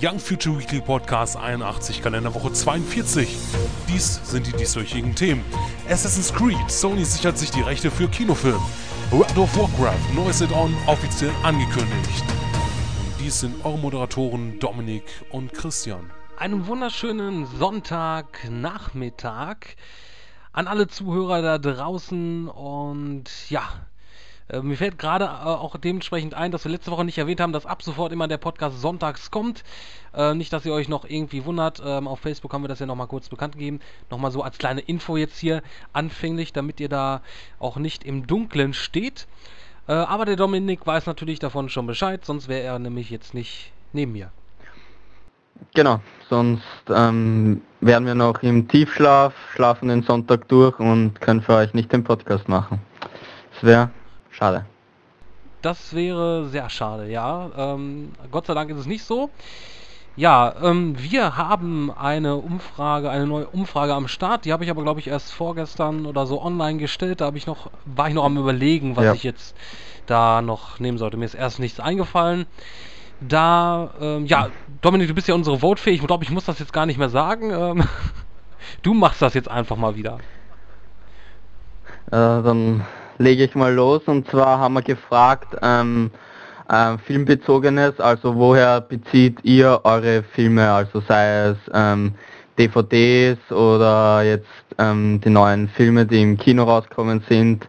Young Future Weekly Podcast 81, Kalenderwoche 42. Dies sind die dieswöchigen Themen. Assassin's Creed, Sony sichert sich die Rechte für Kinofilm. World of Warcraft, neues Add-on offiziell angekündigt. Dies sind eure Moderatoren Dominik und Christian. Einen wunderschönen Sonntagnachmittag an alle Zuhörer da draußen und ja, äh, mir fällt gerade äh, auch dementsprechend ein, dass wir letzte Woche nicht erwähnt haben, dass ab sofort immer der Podcast sonntags kommt. Äh, nicht, dass ihr euch noch irgendwie wundert. Ähm, auf Facebook haben wir das ja nochmal kurz bekannt gegeben. Nochmal so als kleine Info jetzt hier anfänglich, damit ihr da auch nicht im Dunkeln steht. Äh, aber der Dominik weiß natürlich davon schon Bescheid, sonst wäre er nämlich jetzt nicht neben mir. Genau, sonst ähm, wären wir noch im Tiefschlaf, schlafen den Sonntag durch und können für euch nicht den Podcast machen. Das wäre Schade. Das wäre sehr schade, ja. Ähm, Gott sei Dank ist es nicht so. Ja, ähm, wir haben eine Umfrage, eine neue Umfrage am Start. Die habe ich aber, glaube ich, erst vorgestern oder so online gestellt. Da habe ich noch, war ich noch am überlegen, was ja. ich jetzt da noch nehmen sollte. Mir ist erst nichts eingefallen. Da, ähm, ja, Dominik, du bist ja unsere Votefähig. Ich glaube, ich muss das jetzt gar nicht mehr sagen. Ähm, du machst das jetzt einfach mal wieder. Äh, dann lege ich mal los. Und zwar haben wir gefragt, ähm, äh, filmbezogenes, also woher bezieht ihr eure Filme, also sei es ähm, DVDs oder jetzt ähm, die neuen Filme, die im Kino rauskommen sind.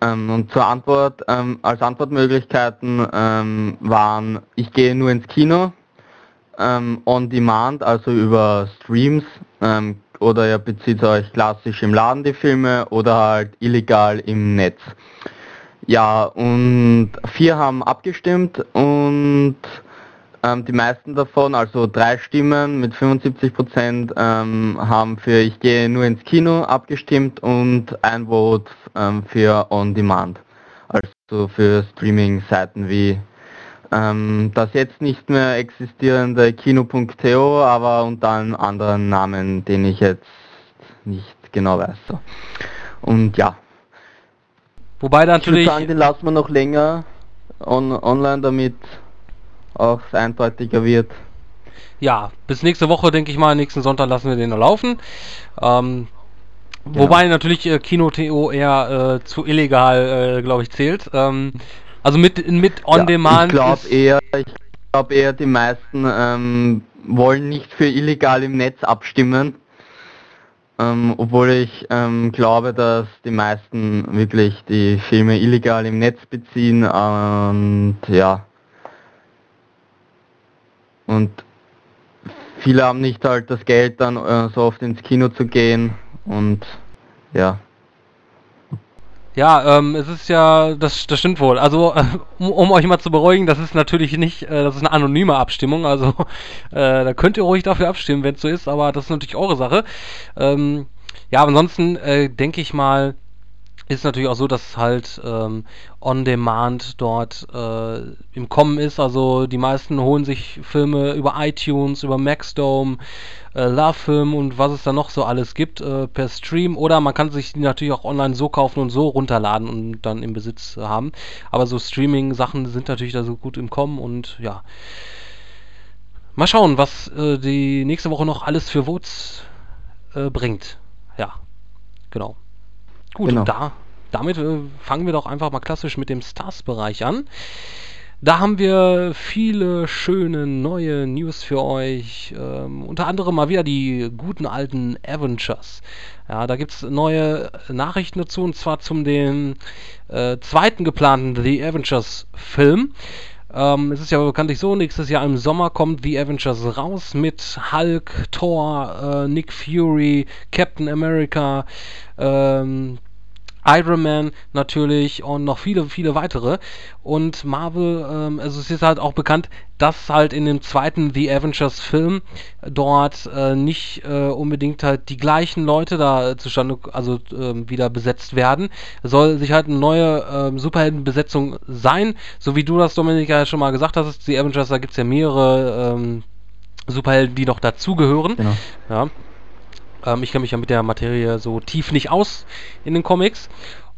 Ähm, und zur Antwort, ähm, als Antwortmöglichkeiten ähm, waren, ich gehe nur ins Kino, on demand, also über Streams, oder ihr bezieht euch klassisch im Laden die Filme oder halt illegal im Netz. Ja, und vier haben abgestimmt und ähm, die meisten davon, also drei Stimmen mit 75 Prozent, ähm, haben für Ich gehe nur ins Kino abgestimmt und ein Vote ähm, für On Demand, also für Streaming-Seiten wie ähm, das jetzt nicht mehr existierende Kino.to, aber unter einem anderen Namen, den ich jetzt nicht genau weiß. Und ja. Wobei natürlich. Ich würde sagen, den lassen wir noch länger on online, damit auch eindeutiger wird. Ja, bis nächste Woche, denke ich mal, nächsten Sonntag lassen wir den noch laufen. Ähm, ja. Wobei natürlich äh, Kino.to eher äh, zu illegal, äh, glaube ich, zählt. Ähm, also mit, mit On ja, Demand. Ich glaube eher, ich glaube eher, die meisten ähm, wollen nicht für illegal im Netz abstimmen. Ähm, obwohl ich ähm, glaube, dass die meisten wirklich die Filme illegal im Netz beziehen und ja. Und viele haben nicht halt das Geld dann äh, so oft ins Kino zu gehen und ja. Ja, ähm, es ist ja, das, das stimmt wohl. Also, äh, um, um, euch mal zu beruhigen, das ist natürlich nicht, äh, das ist eine anonyme Abstimmung. Also, äh, da könnt ihr ruhig dafür abstimmen, wenn es so ist, aber das ist natürlich eure Sache. Ähm, ja, ansonsten äh, denke ich mal, ist natürlich auch so, dass halt ähm, On Demand dort äh, im Kommen ist. Also die meisten holen sich Filme über iTunes, über Maxdome, äh, Love und was es da noch so alles gibt äh, per Stream. Oder man kann sich die natürlich auch online so kaufen und so runterladen und dann im Besitz haben. Aber so Streaming-Sachen sind natürlich da so gut im Kommen und ja. Mal schauen, was äh, die nächste Woche noch alles für Votes äh, bringt. Ja, genau. Gut, genau. da, damit äh, fangen wir doch einfach mal klassisch mit dem Stars-Bereich an. Da haben wir viele schöne neue News für euch. Ähm, unter anderem mal wieder die guten alten Avengers. Ja, da gibt es neue Nachrichten dazu und zwar zum den äh, zweiten geplanten The Avengers Film. Ähm, es ist ja bekanntlich so, nächstes Jahr im Sommer kommt The Avengers raus mit Hulk, Thor, äh, Nick Fury, Captain America, ähm, Iron Man natürlich und noch viele, viele weitere. Und Marvel, ähm, also es ist halt auch bekannt, dass halt in dem zweiten The Avengers Film dort äh, nicht äh, unbedingt halt die gleichen Leute da zustande, also äh, wieder besetzt werden. Es soll sich halt eine neue ähm, Superheldenbesetzung sein, so wie du das, Dominika, ja schon mal gesagt hast. The Avengers, da gibt es ja mehrere ähm, Superhelden, die noch dazugehören. Genau. Ja. Ähm, ich kenne mich ja mit der Materie so tief nicht aus in den Comics.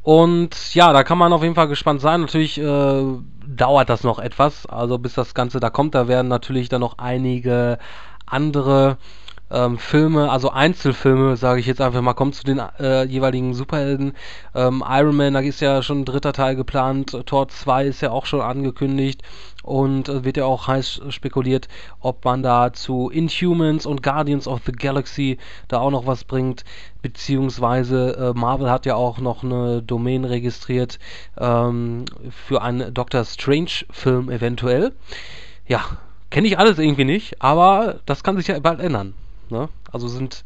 Und ja, da kann man auf jeden Fall gespannt sein. Natürlich äh, dauert das noch etwas, also bis das Ganze da kommt. Da werden natürlich dann noch einige andere ähm, Filme, also Einzelfilme, sage ich jetzt einfach mal, kommen zu den äh, jeweiligen Superhelden. Ähm, Iron Man, da ist ja schon ein dritter Teil geplant, Tor 2 ist ja auch schon angekündigt und äh, wird ja auch heiß spekuliert, ob man da zu Inhumans und Guardians of the Galaxy da auch noch was bringt, beziehungsweise äh, Marvel hat ja auch noch eine Domain registriert ähm, für einen Doctor Strange Film eventuell. Ja, kenne ich alles irgendwie nicht, aber das kann sich ja bald ändern. Ne? Also sind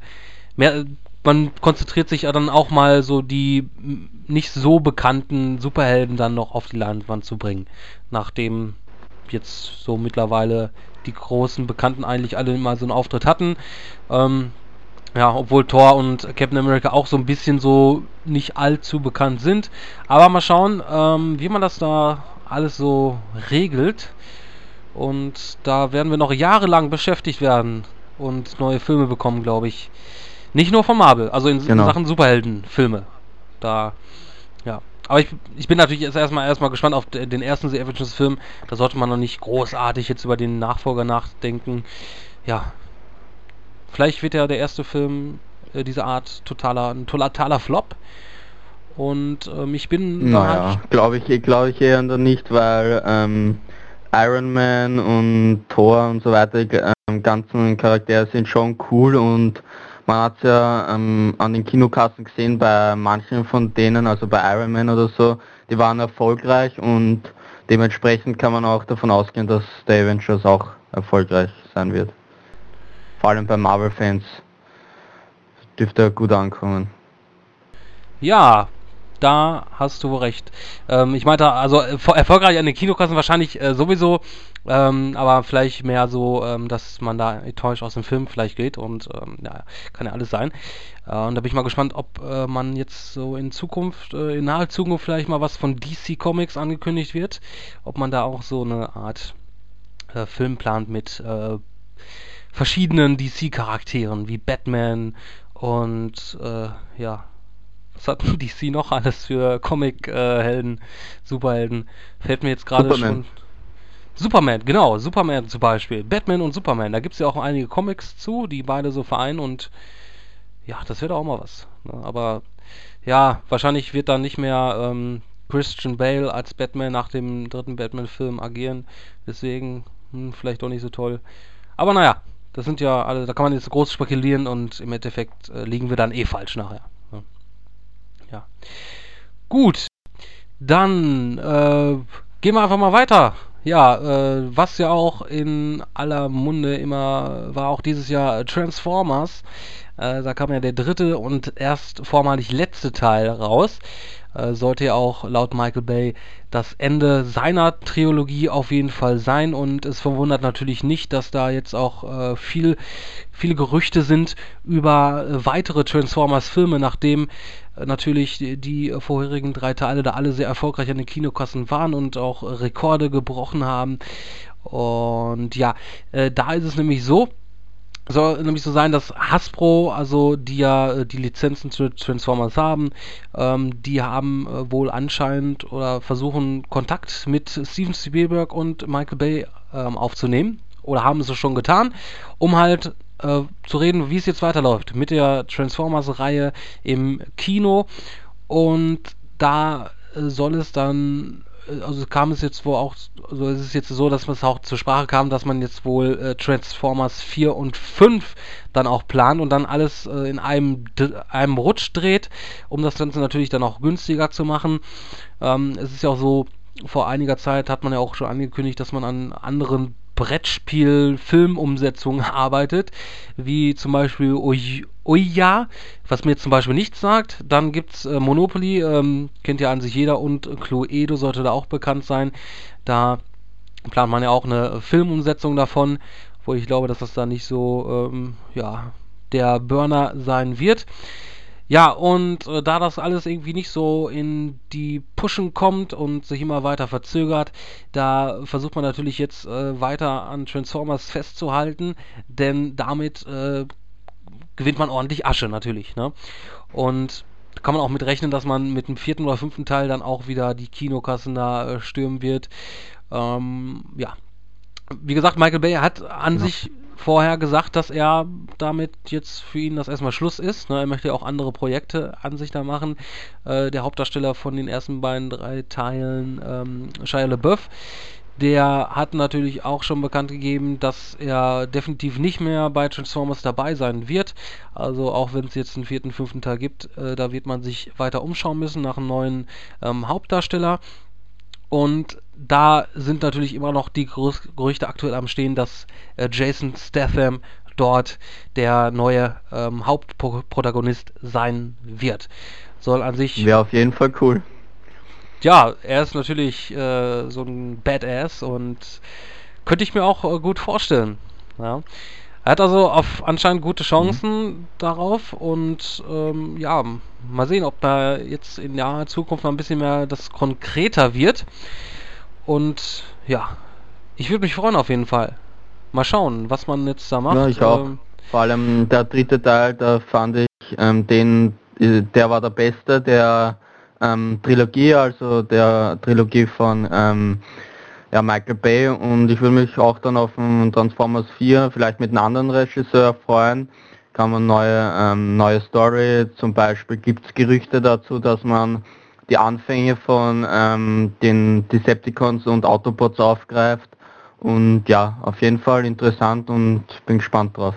mehr, man konzentriert sich ja dann auch mal so die nicht so bekannten Superhelden dann noch auf die Leinwand zu bringen. Nachdem jetzt so mittlerweile die großen Bekannten eigentlich alle mal so einen Auftritt hatten. Ähm, ja, obwohl Thor und Captain America auch so ein bisschen so nicht allzu bekannt sind. Aber mal schauen, ähm, wie man das da alles so regelt. Und da werden wir noch jahrelang beschäftigt werden und neue Filme bekommen, glaube ich. Nicht nur von Marvel, also in, genau. Sachen Superheldenfilme. Da. Aber ich, ich bin natürlich jetzt erstmal erstmal gespannt auf den ersten The Avengers Film. Da sollte man noch nicht großartig jetzt über den Nachfolger nachdenken. Ja. Vielleicht wird ja der erste Film äh, dieser Art totaler, ein totaler Flop. Und ähm, ich bin. Naja, glaube ich, glaube ich eher nicht, weil ähm, Iron Man und Thor und so weiter, die ähm, ganzen Charaktere sind schon cool und man hat es ja ähm, an den Kinokassen gesehen, bei manchen von denen, also bei Iron Man oder so, die waren erfolgreich und dementsprechend kann man auch davon ausgehen, dass der Avengers auch erfolgreich sein wird. Vor allem bei Marvel-Fans dürfte er gut ankommen. Ja, da hast du recht. Ähm, ich meinte, also äh, erfolgreich an den Kinokassen wahrscheinlich äh, sowieso, ähm, aber vielleicht mehr so, ähm, dass man da enttäuscht aus dem Film vielleicht geht und ähm, ja, kann ja alles sein. Äh, und da bin ich mal gespannt, ob äh, man jetzt so in Zukunft, äh, in naher Zukunft vielleicht mal was von DC Comics angekündigt wird, ob man da auch so eine Art äh, Film plant mit verschiedenen DC-Charakteren wie Batman und ja, was hat DC noch alles für Comic-Helden, Superhelden? Fällt mir jetzt gerade schon. Superman, genau, Superman zum Beispiel. Batman und Superman, da gibt es ja auch einige Comics zu, die beide so vereinen und ja, das wird auch mal was. Ne? Aber ja, wahrscheinlich wird dann nicht mehr ähm, Christian Bale als Batman nach dem dritten Batman-Film agieren. Deswegen hm, vielleicht auch nicht so toll. Aber naja, das sind ja alle, da kann man jetzt groß spekulieren und im Endeffekt äh, liegen wir dann eh falsch nachher. Ja. Gut. Dann äh, gehen wir einfach mal weiter. Ja, äh, was ja auch in aller Munde immer war, auch dieses Jahr Transformers. Äh, da kam ja der dritte und erst vormalig letzte Teil raus. Äh, sollte ja auch laut Michael Bay das Ende seiner Trilogie auf jeden Fall sein und es verwundert natürlich nicht, dass da jetzt auch äh, viel, viele Gerüchte sind über äh, weitere Transformers-Filme, nachdem natürlich die, vorherigen drei Teile da alle sehr erfolgreich an den Kinokassen waren und auch Rekorde gebrochen haben. Und ja, äh, da ist es nämlich so, soll nämlich so sein, dass Hasbro, also die ja äh, die Lizenzen zu Transformers haben, ähm, die haben äh, wohl anscheinend oder versuchen Kontakt mit Steven Spielberg und Michael Bay ähm, aufzunehmen oder haben es schon getan, um halt äh, zu reden, wie es jetzt weiterläuft mit der Transformers-Reihe im Kino und da äh, soll es dann also kam es jetzt wohl auch, also es ist jetzt so, dass es auch zur Sprache kam, dass man jetzt wohl äh, Transformers 4 und 5 dann auch plant und dann alles äh, in einem, einem Rutsch dreht, um das Ganze natürlich dann auch günstiger zu machen. Ähm, es ist ja auch so, vor einiger Zeit hat man ja auch schon angekündigt, dass man an anderen Brettspiel-Filmumsetzungen arbeitet, wie zum Beispiel Oya, was mir zum Beispiel nichts sagt. Dann gibt es äh, Monopoly, ähm, kennt ja an sich jeder und Cluedo sollte da auch bekannt sein. Da plant man ja auch eine Filmumsetzung davon, wo ich glaube, dass das da nicht so, ähm, ja, der Burner sein wird. Ja, und äh, da das alles irgendwie nicht so in die Pushen kommt und sich immer weiter verzögert, da versucht man natürlich jetzt äh, weiter an Transformers festzuhalten, denn damit äh, gewinnt man ordentlich Asche natürlich. Ne? Und kann man auch mit rechnen, dass man mit dem vierten oder fünften Teil dann auch wieder die Kinokassen da äh, stürmen wird. Ähm, ja. Wie gesagt, Michael Bay hat an ja. sich vorher gesagt, dass er damit jetzt für ihn das erstmal Schluss ist. Ne? Er möchte ja auch andere Projekte an sich da machen. Äh, der Hauptdarsteller von den ersten beiden, drei Teilen, ähm, Shia LaBeouf, der hat natürlich auch schon bekannt gegeben, dass er definitiv nicht mehr bei Transformers dabei sein wird. Also auch wenn es jetzt einen vierten, fünften Teil gibt, äh, da wird man sich weiter umschauen müssen nach einem neuen ähm, Hauptdarsteller. Und da sind natürlich immer noch die Gerüchte aktuell am Stehen, dass äh, Jason Statham dort der neue ähm, Hauptprotagonist sein wird. Soll an sich. Wäre auf jeden Fall cool ja, er ist natürlich äh, so ein Badass und könnte ich mir auch äh, gut vorstellen. Ja. Er hat also auf anscheinend gute Chancen mhm. darauf und ähm, ja, mal sehen, ob da jetzt in naher Zukunft noch ein bisschen mehr das konkreter wird. Und ja, ich würde mich freuen auf jeden Fall. Mal schauen, was man jetzt da macht. Ja, ich auch. Ähm, Vor allem der dritte Teil, da fand ich ähm, den, äh, der war der beste, der ähm, Trilogie, also der Trilogie von ähm, ja, Michael Bay und ich würde mich auch dann auf einen Transformers 4 vielleicht mit einem anderen Regisseur freuen. Kann man neue, ähm, neue Story, zum Beispiel gibt es Gerüchte dazu, dass man die Anfänge von ähm, den Decepticons und Autobots aufgreift und ja, auf jeden Fall interessant und bin gespannt drauf.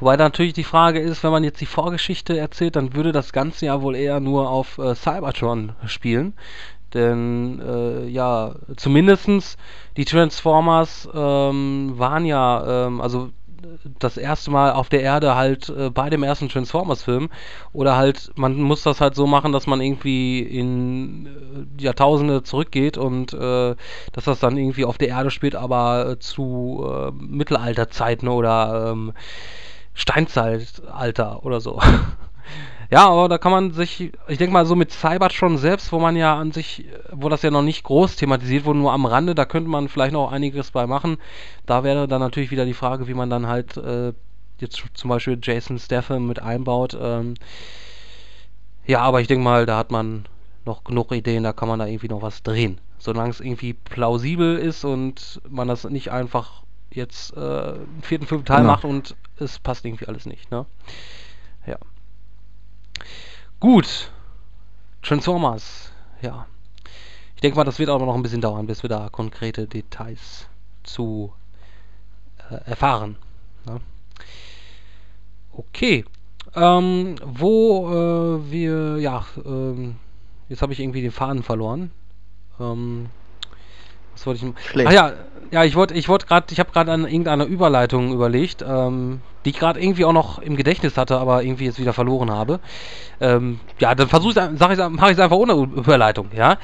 Wobei natürlich die Frage ist, wenn man jetzt die Vorgeschichte erzählt, dann würde das Ganze ja wohl eher nur auf äh, Cybertron spielen. Denn äh, ja, zumindestens die Transformers ähm, waren ja, ähm, also das erste Mal auf der Erde halt äh, bei dem ersten Transformers-Film. Oder halt, man muss das halt so machen, dass man irgendwie in äh, Jahrtausende zurückgeht und äh, dass das dann irgendwie auf der Erde spielt, aber äh, zu äh, Mittelalterzeiten oder ähm, Steinzeitalter oder so. ja, aber da kann man sich, ich denke mal so mit Cybertron selbst, wo man ja an sich, wo das ja noch nicht groß thematisiert wurde, nur am Rande, da könnte man vielleicht noch einiges bei machen. Da wäre dann natürlich wieder die Frage, wie man dann halt äh, jetzt zum Beispiel Jason Statham mit einbaut. Ähm, ja, aber ich denke mal, da hat man noch genug Ideen, da kann man da irgendwie noch was drehen. Solange es irgendwie plausibel ist und man das nicht einfach jetzt äh, vierten, fünften Teil genau. macht und es passt irgendwie alles nicht, ne? Ja. Gut. Transformers, ja. Ich denke mal, das wird aber noch ein bisschen dauern, bis wir da konkrete Details zu äh, erfahren. Ne? Okay. Ähm, wo äh, wir, ja, ähm, jetzt habe ich irgendwie den Faden verloren. Ähm, was wollte ich. Schlecht. Ach ja, ja, ich wollte, ich wollte gerade, ich habe gerade an irgendeiner Überleitung überlegt, ähm, die ich gerade irgendwie auch noch im Gedächtnis hatte, aber irgendwie jetzt wieder verloren habe. Ähm, ja, dann versuche ich, sag ich, mache ich es einfach ohne Überleitung, ja.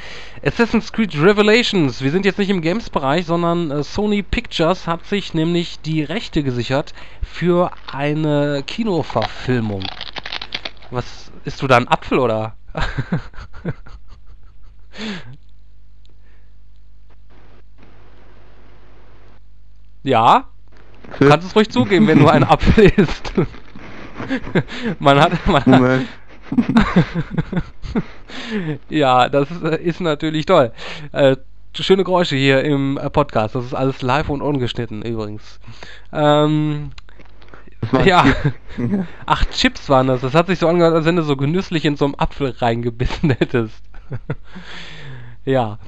Assassin's Creed Revelations. Wir sind jetzt nicht im Games-Bereich, sondern äh, Sony Pictures hat sich nämlich die Rechte gesichert für eine Kinoverfilmung. Was isst du da ein Apfel oder? Ja, du kannst es ruhig zugeben, wenn du ein Apfel isst. man hat. Man hat ja, das ist, natürlich toll. Äh, schöne Geräusche hier im Podcast. Das ist alles live und ungeschnitten übrigens. Ähm, ja. Ach, Chips waren das. Das hat sich so angehört, als wenn du so genüsslich in so einem Apfel reingebissen hättest. ja.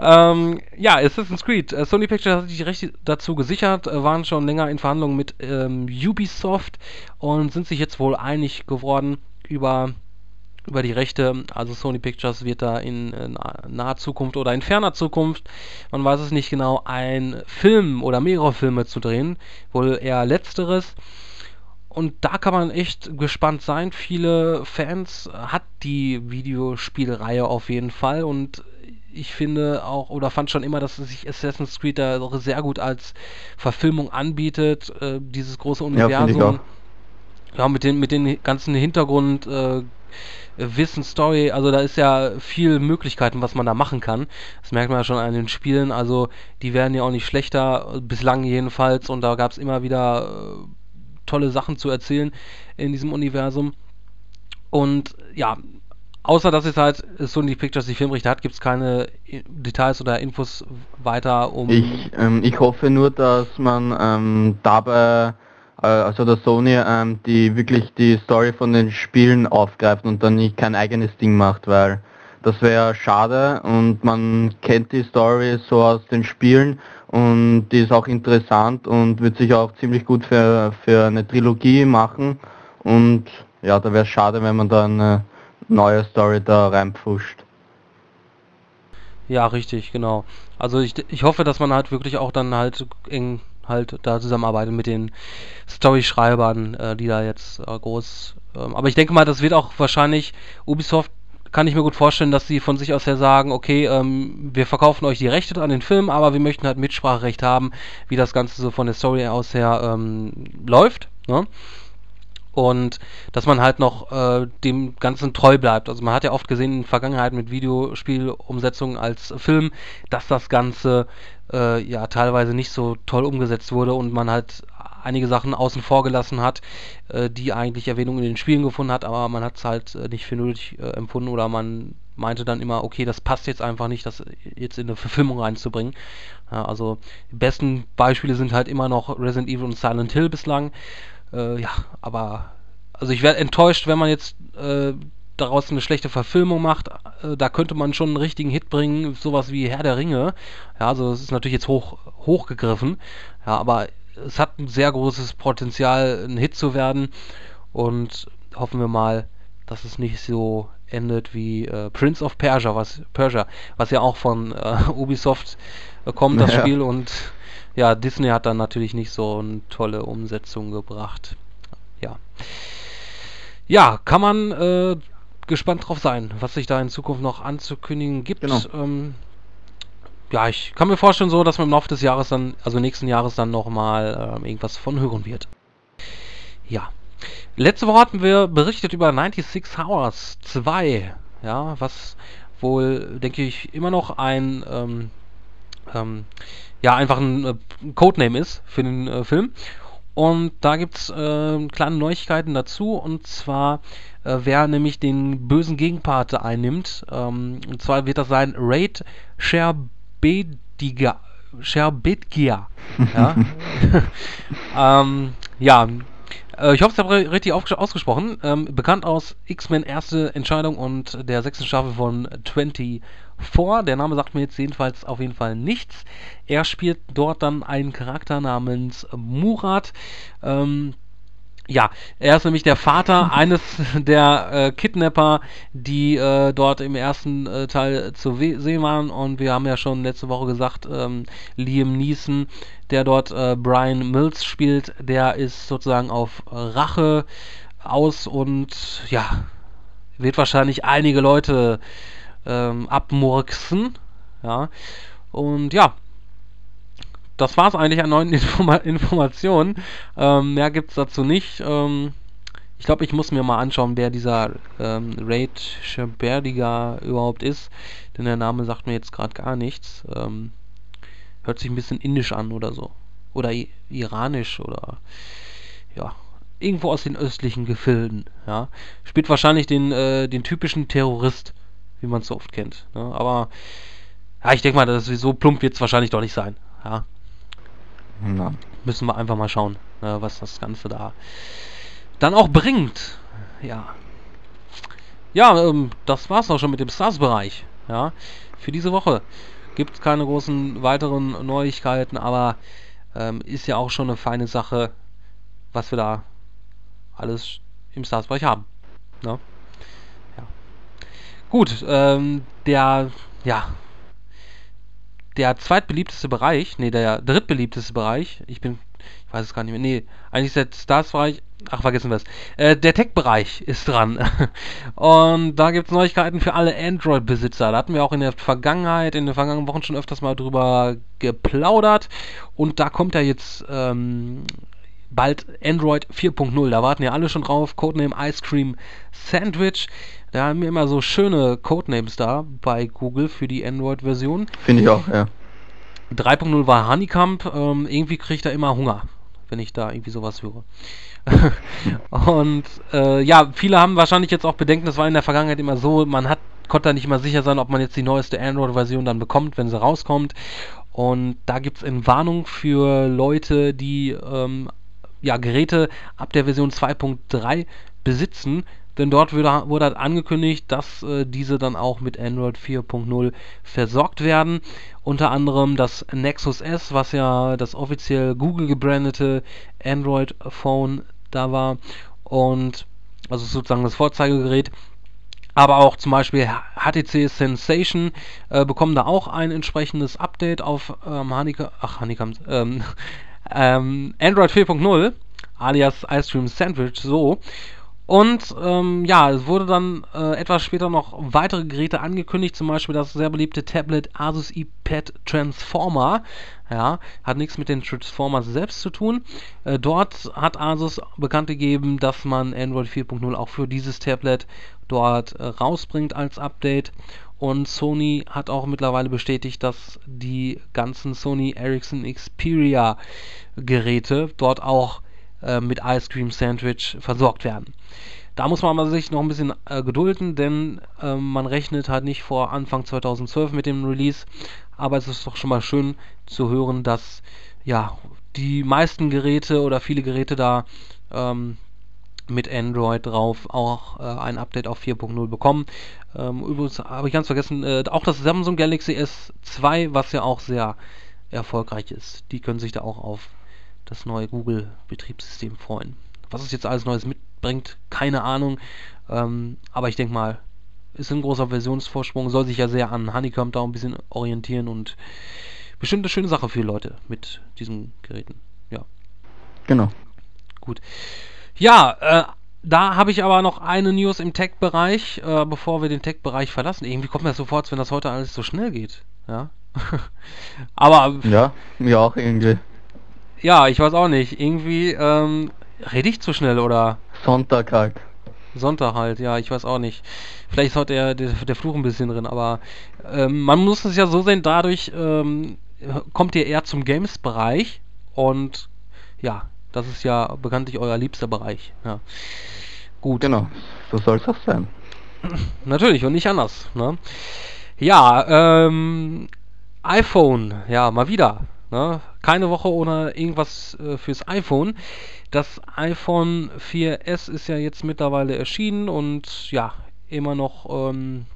Ähm, ja, Assassin's Creed. Äh, Sony Pictures hat sich Rechte dazu gesichert, äh, waren schon länger in Verhandlungen mit ähm, Ubisoft und sind sich jetzt wohl einig geworden über, über die Rechte. Also Sony Pictures wird da in, in naher Zukunft oder in ferner Zukunft, man weiß es nicht genau, ein Film oder mehrere Filme zu drehen. Wohl eher letzteres. Und da kann man echt gespannt sein. Viele Fans hat die Videospielreihe auf jeden Fall und ich finde auch oder fand schon immer, dass sich Assassin's Creed da sehr gut als Verfilmung anbietet, äh, dieses große Universum. Ja, ja, mit den mit den ganzen Hintergrund äh, Wissen, Story, also da ist ja viel Möglichkeiten, was man da machen kann. Das merkt man ja schon an den Spielen, also die werden ja auch nicht schlechter, bislang jedenfalls, und da gab es immer wieder äh, tolle Sachen zu erzählen in diesem Universum. Und ja, außer dass es halt Sony Pictures die Filmrechte hat, gibt es keine Details oder Infos weiter um. Ich, ähm, ich hoffe nur, dass man ähm, dabei, äh, also der Sony, ähm, die wirklich die Story von den Spielen aufgreift und dann nicht kein eigenes Ding macht, weil das wäre schade und man kennt die Story so aus den Spielen und die ist auch interessant und wird sich auch ziemlich gut für, für eine Trilogie machen und ja, da wäre es schade, wenn man da eine neue Story da reinpfuscht. Ja, richtig, genau. Also ich, ich hoffe, dass man halt wirklich auch dann halt eng halt da zusammenarbeitet mit den Story-Schreibern, äh, die da jetzt äh, groß. Ähm, aber ich denke mal, das wird auch wahrscheinlich Ubisoft kann ich mir gut vorstellen, dass sie von sich aus her sagen, okay, ähm, wir verkaufen euch die Rechte an den Film, aber wir möchten halt Mitspracherecht haben, wie das Ganze so von der Story aus her ähm, läuft. Ne? Und dass man halt noch äh, dem Ganzen treu bleibt. Also man hat ja oft gesehen in der Vergangenheit mit Videospielumsetzungen als Film, dass das Ganze äh, ja teilweise nicht so toll umgesetzt wurde und man halt einige Sachen außen vor gelassen hat, äh, die eigentlich Erwähnung in den Spielen gefunden hat, aber man hat es halt äh, nicht für nötig äh, empfunden oder man meinte dann immer, okay, das passt jetzt einfach nicht, das jetzt in eine Verfilmung reinzubringen. Ja, also die besten Beispiele sind halt immer noch Resident Evil und Silent Hill bislang. Äh, ja, aber also ich wäre enttäuscht, wenn man jetzt äh, daraus eine schlechte Verfilmung macht. Äh, da könnte man schon einen richtigen Hit bringen, sowas wie Herr der Ringe. Ja, also es ist natürlich jetzt hoch hochgegriffen. Ja, aber es hat ein sehr großes Potenzial, ein Hit zu werden. Und hoffen wir mal, dass es nicht so endet wie äh, Prince of Persia, was Persia, was ja auch von äh, Ubisoft äh, kommt, das ja. Spiel und ja, Disney hat dann natürlich nicht so eine tolle Umsetzung gebracht. Ja. Ja, kann man äh, gespannt drauf sein, was sich da in Zukunft noch anzukündigen gibt. Genau. Ähm, ja, ich kann mir vorstellen so, dass man im Laufe des Jahres dann, also nächsten Jahres dann nochmal ähm, irgendwas von hören wird. Ja. Letzte Woche hatten wir berichtet über 96 Hours 2, ja, was wohl, denke ich, immer noch ein ähm, ähm, ja, einfach ein äh, Codename ist für den äh, Film. Und da gibt es äh, kleine Neuigkeiten dazu. Und zwar, äh, wer nämlich den bösen Gegenpart einnimmt. Ähm, und zwar wird das sein Raid Sherbediga. Sherbetgia. ja. ähm, ja, äh, ich hoffe, ich habe richtig ausgesprochen. Ähm, bekannt aus X-Men Erste Entscheidung und der sechsten Staffel von 24. Der Name sagt mir jetzt jedenfalls auf jeden Fall nichts. Er spielt dort dann einen Charakter namens Murat. Ähm, ja, er ist nämlich der Vater eines der äh, Kidnapper, die äh, dort im ersten äh, Teil zu sehen waren. Und wir haben ja schon letzte Woche gesagt, ähm, Liam Neeson, der dort äh, Brian Mills spielt, der ist sozusagen auf Rache aus und ja, wird wahrscheinlich einige Leute ähm, abmurksen. Ja, und ja, das war es eigentlich an neuen Informa Informationen. Ähm, mehr gibt es dazu nicht. Ähm, ich glaube, ich muss mir mal anschauen, wer dieser ähm, Raid Scherberdiga überhaupt ist. Denn der Name sagt mir jetzt gerade gar nichts. Ähm, hört sich ein bisschen indisch an oder so. Oder iranisch oder ja. Irgendwo aus den östlichen Gefilden, ja. Spielt wahrscheinlich den, äh, den typischen Terrorist, wie man es so oft kennt. Ne? Aber ja, ich denke mal, das ist so plump wird es wahrscheinlich doch nicht sein. Ja. Na. Müssen wir einfach mal schauen, äh, was das Ganze da dann auch bringt. Ja. Ja, ähm, das war's auch schon mit dem Stars-Bereich. Ja. Für diese Woche gibt es keine großen weiteren Neuigkeiten, aber ähm, ist ja auch schon eine feine Sache, was wir da alles im Stars-Bereich haben. Ne? Ja. Gut, ähm, der, ja, der zweitbeliebteste Bereich, nee, der drittbeliebteste Bereich, ich bin, ich weiß es gar nicht mehr, nee, eigentlich ist der Stars-Bereich, ach, vergessen wir es, äh, der Tech-Bereich ist dran. Und da gibt es Neuigkeiten für alle Android-Besitzer. Da hatten wir auch in der Vergangenheit, in den vergangenen Wochen schon öfters mal drüber geplaudert. Und da kommt ja jetzt ähm, bald Android 4.0. Da warten ja alle schon drauf. Codename Ice Cream Sandwich. Da haben wir immer so schöne Codenames da bei Google für die Android-Version. Finde ich auch, ja. 3.0 war Honeycomb. Ähm, irgendwie kriegt er immer Hunger. wenn ich da irgendwie sowas höre. und äh, ja, viele haben wahrscheinlich jetzt auch Bedenken, das war in der Vergangenheit immer so, man hat konnte da nicht mal sicher sein, ob man jetzt die neueste Android-Version dann bekommt, wenn sie rauskommt. Und da gibt es eine Warnung für Leute, die ähm, ja, Geräte ab der Version 2.3 besitzen, denn dort wurde, wurde halt angekündigt, dass äh, diese dann auch mit Android 4.0 versorgt werden. Unter anderem das Nexus S, was ja das offiziell Google gebrandete Android-Phone da war und also sozusagen das Vorzeigegerät. Aber auch zum Beispiel HTC Sensation äh, bekommen da auch ein entsprechendes Update auf ähm, Hanika, ach, Hanikam, ähm, ähm, Android 4.0 alias Ice Cream Sandwich so. Und ähm, ja, es wurde dann äh, etwas später noch weitere Geräte angekündigt, zum Beispiel das sehr beliebte Tablet Asus iPad Transformer. Ja, hat nichts mit den Transformers selbst zu tun. Äh, dort hat Asus bekannt gegeben, dass man Android 4.0 auch für dieses Tablet dort äh, rausbringt als Update. Und Sony hat auch mittlerweile bestätigt, dass die ganzen Sony Ericsson Xperia Geräte dort auch äh, mit Ice Cream Sandwich versorgt werden. Da muss man aber sich noch ein bisschen äh, gedulden, denn äh, man rechnet halt nicht vor Anfang 2012 mit dem Release. Aber es ist doch schon mal schön zu hören, dass ja die meisten Geräte oder viele Geräte da ähm, mit Android drauf auch äh, ein Update auf 4.0 bekommen. Ähm, übrigens habe ich ganz vergessen, äh, auch das Samsung Galaxy S2, was ja auch sehr erfolgreich ist. Die können sich da auch auf das neue Google-Betriebssystem freuen. Was es jetzt alles Neues mitbringt, keine Ahnung. Ähm, aber ich denke mal, ist ein großer Versionsvorsprung, soll sich ja sehr an Honeycomb da ein bisschen orientieren und bestimmt eine schöne Sache für Leute mit diesen Geräten. Ja. Genau. Gut. Ja, äh, da habe ich aber noch eine News im Tech-Bereich, äh, bevor wir den Tech-Bereich verlassen. Irgendwie kommt mir das so vor, als wenn das heute alles so schnell geht. Ja. aber. Ja, mir auch irgendwie. Ja, ich weiß auch nicht. Irgendwie, ähm, rede ich zu schnell oder? Sonntag halt. Sonntag halt, ja, ich weiß auch nicht. Vielleicht ist heute der, der, der Fluch ein bisschen drin, aber ähm, man muss es ja so sehen, dadurch ähm, kommt ihr eher zum Games-Bereich und ja, das ist ja bekanntlich euer liebster Bereich. Ja. Gut. Genau, so soll es auch sein. Natürlich und nicht anders. Ne? Ja, ähm, iPhone, ja, mal wieder. Ne? Keine Woche ohne irgendwas äh, fürs iPhone. Das iPhone 4S ist ja jetzt mittlerweile erschienen und ja, immer noch ähm,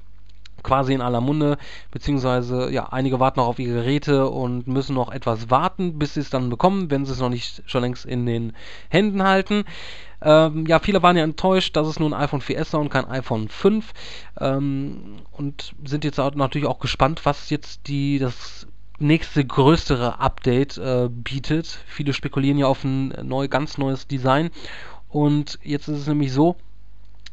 quasi in aller Munde, beziehungsweise ja, einige warten noch auf ihre Geräte und müssen noch etwas warten, bis sie es dann bekommen, wenn sie es noch nicht schon längst in den Händen halten. Ähm, ja, viele waren ja enttäuscht, dass es nur ein iPhone 4S war und kein iPhone 5 ähm, und sind jetzt auch natürlich auch gespannt, was jetzt die das nächste größere Update äh, bietet. Viele spekulieren ja auf ein neu, ganz neues Design. Und jetzt ist es nämlich so,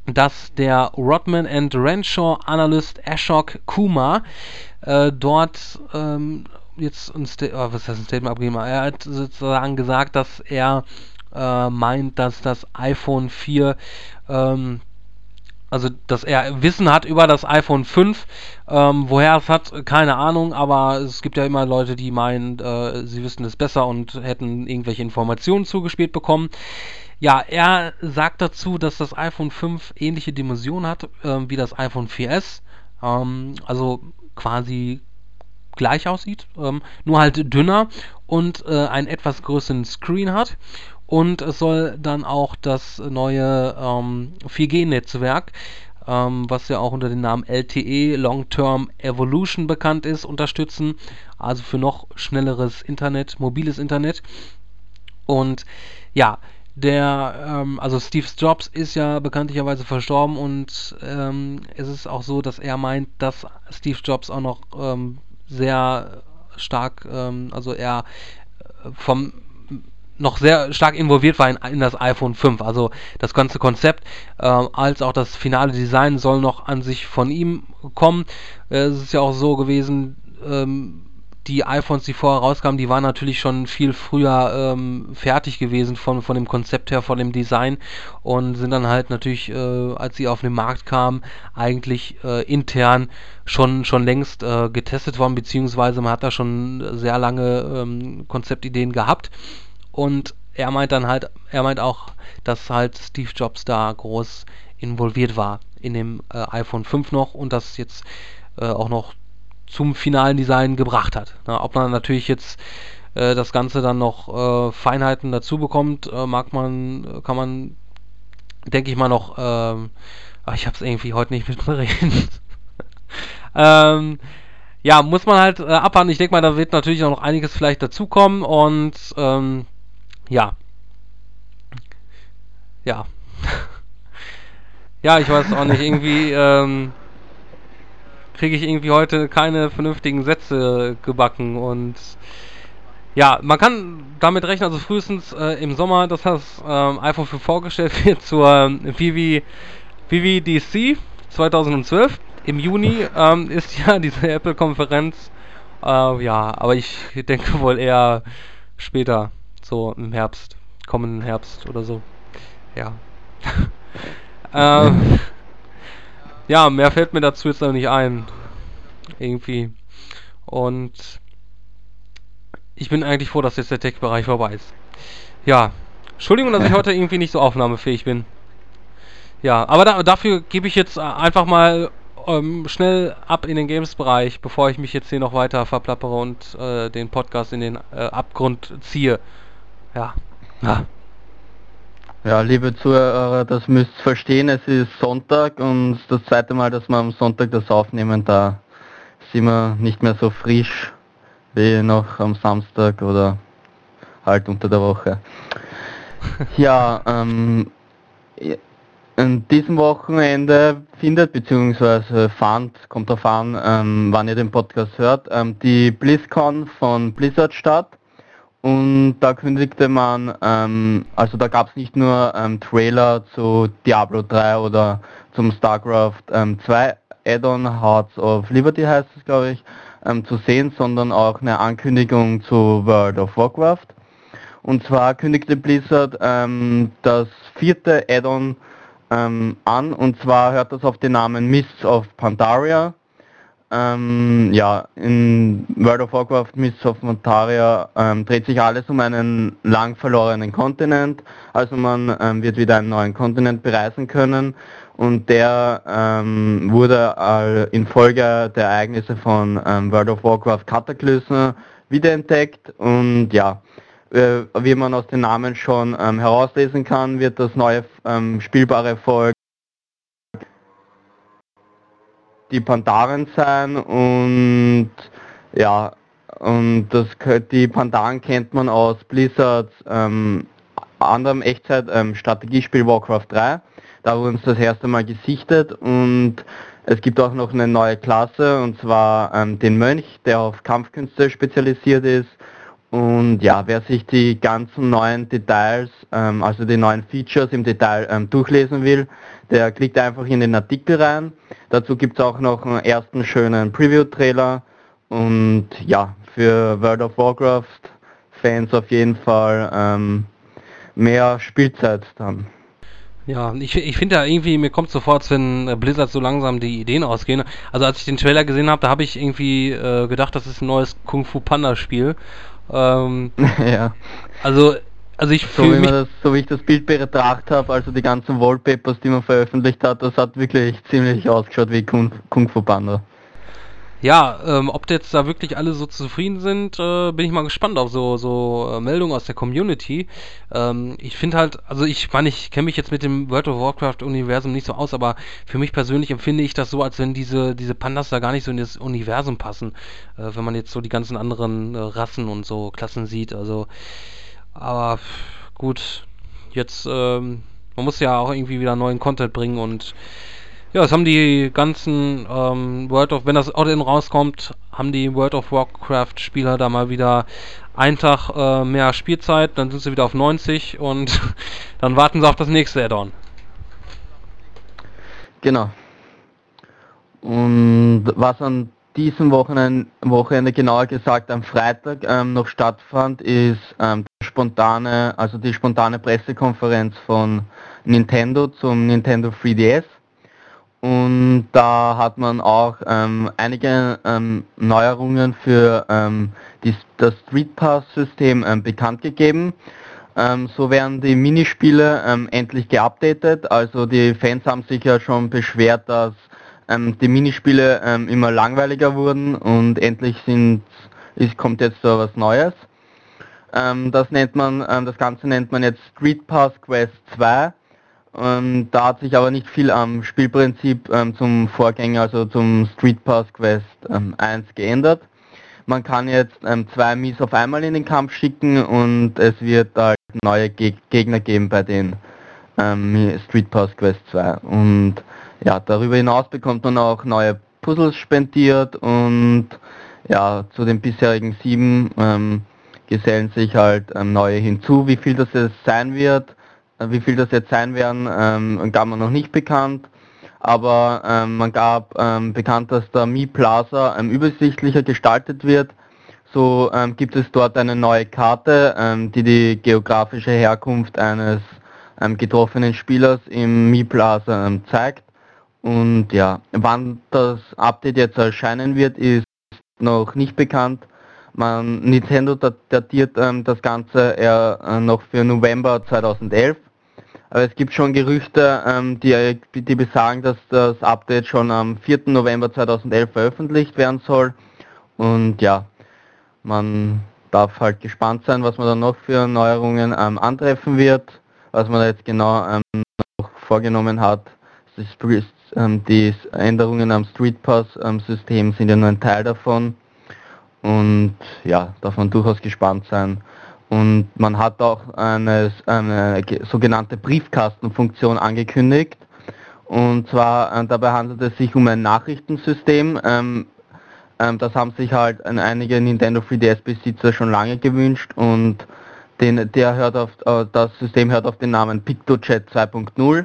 dass der Rodman and Renshaw Analyst Ashok Kumar äh, dort ähm, jetzt ein, Sta oh, was heißt ein Statement abgegeben hat. Er hat sozusagen gesagt, dass er äh, meint, dass das iPhone 4 ähm, also dass er Wissen hat über das iPhone 5. Ähm, woher es hat, keine Ahnung, aber es gibt ja immer Leute, die meinen, äh, sie wüssten es besser und hätten irgendwelche Informationen zugespielt bekommen. Ja, er sagt dazu, dass das iPhone 5 ähnliche Dimensionen hat äh, wie das iPhone 4S. Ähm, also quasi gleich aussieht, ähm, nur halt dünner und äh, einen etwas größeren Screen hat. Und es soll dann auch das neue ähm, 4G-Netzwerk, ähm, was ja auch unter dem Namen LTE, Long Term Evolution bekannt ist, unterstützen. Also für noch schnelleres Internet, mobiles Internet. Und ja, der, ähm, also Steve Jobs ist ja bekanntlicherweise verstorben und ähm, es ist auch so, dass er meint, dass Steve Jobs auch noch ähm, sehr stark, ähm, also er äh, vom noch sehr stark involviert war in, in, das iPhone 5. Also das ganze Konzept äh, als auch das finale Design soll noch an sich von ihm kommen. Äh, es ist ja auch so gewesen, ähm, die iPhones, die vorher rauskamen, die waren natürlich schon viel früher ähm, fertig gewesen von, von dem Konzept her, von dem Design und sind dann halt natürlich, äh, als sie auf den Markt kamen, eigentlich äh, intern schon, schon längst äh, getestet worden, beziehungsweise man hat da schon sehr lange ähm, Konzeptideen gehabt. Und er meint dann halt, er meint auch, dass halt Steve Jobs da groß involviert war in dem äh, iPhone 5 noch und das jetzt äh, auch noch zum finalen Design gebracht hat. Na, ob man natürlich jetzt äh, das Ganze dann noch äh, Feinheiten dazu bekommt, äh, mag man, kann man, denke ich mal noch, ähm, ach, ich habe es irgendwie heute nicht mit reden. ähm, ja, muss man halt äh, abwarten. Ich denke mal, da wird natürlich auch noch einiges vielleicht dazukommen und ähm, ja. Ja. ja, ich weiß auch nicht, irgendwie ähm, kriege ich irgendwie heute keine vernünftigen Sätze gebacken und ja, man kann damit rechnen, also frühestens äh, im Sommer, dass das ähm, iPhone 5 vorgestellt wird zur ähm, VV, VVDC 2012. Im Juni ähm, ist ja diese Apple-Konferenz. Äh, ja, aber ich denke wohl eher später, so im Herbst, kommenden Herbst oder so. Ja. ähm, ja, mehr fällt mir dazu jetzt noch nicht ein. Irgendwie. Und ich bin eigentlich froh, dass jetzt der Tech-Bereich vorbei ist. Ja. Entschuldigung, dass ich heute irgendwie nicht so aufnahmefähig bin. Ja, aber da, dafür gebe ich jetzt einfach mal ähm, schnell ab in den Games-Bereich, bevor ich mich jetzt hier noch weiter verplappere und äh, den Podcast in den äh, Abgrund ziehe. Ja. ja. Ja, liebe Zuhörer, das müsst ihr verstehen, es ist Sonntag und das zweite Mal, dass wir am Sonntag das aufnehmen, da sind wir nicht mehr so frisch wie noch am Samstag oder halt unter der Woche. ja, ähm, an diesem Wochenende findet, beziehungsweise fand, kommt darauf an, ähm, wann ihr den Podcast hört, ähm, die BlizzCon von Blizzard statt. Und da kündigte man, ähm, also da gab es nicht nur ähm, Trailer zu Diablo 3 oder zum StarCraft ähm, 2 Add-on Hearts of Liberty heißt es glaube ich, ähm, zu sehen, sondern auch eine Ankündigung zu World of Warcraft. Und zwar kündigte Blizzard ähm, das vierte Add-on ähm, an und zwar hört das auf den Namen Mists of Pandaria. Ähm, ja, in World of Warcraft Mists of Pandaria ähm, dreht sich alles um einen lang verlorenen Kontinent. Also man ähm, wird wieder einen neuen Kontinent bereisen können und der ähm, wurde äh, infolge der Ereignisse von ähm, World of Warcraft Cataclysm wiederentdeckt und ja, äh, wie man aus den Namen schon ähm, herauslesen kann, wird das neue spielbare Volk die Pandaren sein und ja, und das die Pandaren kennt man aus Blizzards ähm, anderem Echtzeit-Strategiespiel ähm, Warcraft 3 da wurde uns das erste Mal gesichtet und es gibt auch noch eine neue Klasse und zwar ähm, den Mönch, der auf Kampfkünste spezialisiert ist. Und ja, wer sich die ganzen neuen Details, ähm, also die neuen Features im Detail ähm, durchlesen will, der klickt einfach in den Artikel rein. Dazu gibt es auch noch einen ersten schönen Preview-Trailer und ja, für World of Warcraft Fans auf jeden Fall ähm, mehr Spielzeit dann. Ja, ich, ich finde ja irgendwie, mir kommt so vor, als wenn Blizzard so langsam die Ideen ausgehen. Also als ich den Trailer gesehen habe, da habe ich irgendwie äh, gedacht, das ist ein neues Kung Fu Panda Spiel. Ähm, ja. Also, also ich so, wie das, so wie ich das Bild betrachtet habe, also die ganzen Wallpapers, die man veröffentlicht hat, das hat wirklich ziemlich ausgeschaut wie Kung, Kung Fu Panda. Ja, ähm, ob jetzt da wirklich alle so zufrieden sind, äh, bin ich mal gespannt auf so, so äh, Meldungen aus der Community. Ähm, ich finde halt, also ich meine, ich kenne mich jetzt mit dem World of Warcraft-Universum nicht so aus, aber für mich persönlich empfinde ich das so, als wenn diese, diese Pandas da gar nicht so in das Universum passen. Äh, wenn man jetzt so die ganzen anderen äh, Rassen und so Klassen sieht. Also, aber gut, jetzt, ähm, man muss ja auch irgendwie wieder neuen Content bringen und ja, das haben die ganzen ähm, World of, wenn das Add-in rauskommt, haben die World of Warcraft Spieler da mal wieder einen Tag äh, mehr Spielzeit, dann sind sie wieder auf 90 und dann warten sie auf das nächste Add-on. Genau. Und was an diesem Wochenende, Wochenende genauer gesagt am Freitag ähm, noch stattfand, ist ähm, spontane, also die spontane Pressekonferenz von Nintendo zum Nintendo 3DS. Und da hat man auch ähm, einige ähm, Neuerungen für ähm, die, das Street Pass System ähm, bekannt gegeben. Ähm, so werden die Minispiele ähm, endlich geupdatet. Also die Fans haben sich ja schon beschwert, dass ähm, die Minispiele immer langweiliger wurden und endlich sind, ist, kommt jetzt so was Neues. Das nennt man, das Ganze nennt man jetzt Street Pass Quest 2. Ähm, da hat sich aber nicht viel am Spielprinzip ähm, zum Vorgänger, also zum Street Pass Quest 1 geändert. Man kann jetzt zwei Mies auf einmal in den Kampf schicken und es wird halt neue Geg Gegner geben bei den Street Pass Quest 2. Und ja, darüber hinaus bekommt man auch neue Puzzles spendiert und ja, zu den bisherigen sieben ähm, gesellen sich halt ähm, neue hinzu. Wie viel das jetzt sein wird, wie viel das jetzt sein werden, ähm, gab man noch nicht bekannt. Aber ähm, man gab ähm, bekannt, dass der Mi Plaza ähm, übersichtlicher gestaltet wird. So ähm, gibt es dort eine neue Karte, ähm, die die geografische Herkunft eines getroffenen Spielers im Mi Plaza zeigt. Und ja, wann das Update jetzt erscheinen wird, ist noch nicht bekannt. Man, Nintendo datiert ähm, das Ganze eher äh, noch für November 2011. Aber es gibt schon Gerüchte, ähm, die, die besagen, dass das Update schon am 4. November 2011 veröffentlicht werden soll. Und ja, man darf halt gespannt sein, was man dann noch für Neuerungen ähm, antreffen wird, was man jetzt genau ähm, noch vorgenommen hat. Ähm, die Änderungen am Street Pass System sind ja nur ein Teil davon und ja, darf man durchaus gespannt sein. Und man hat auch eine, eine sogenannte Briefkastenfunktion angekündigt. Und zwar äh, dabei handelt es sich um ein Nachrichtensystem. Ähm, ähm, das haben sich halt einige Nintendo 3DS-Besitzer schon lange gewünscht und den, der hört auf, äh, das System hört auf den Namen PictoChat 2.0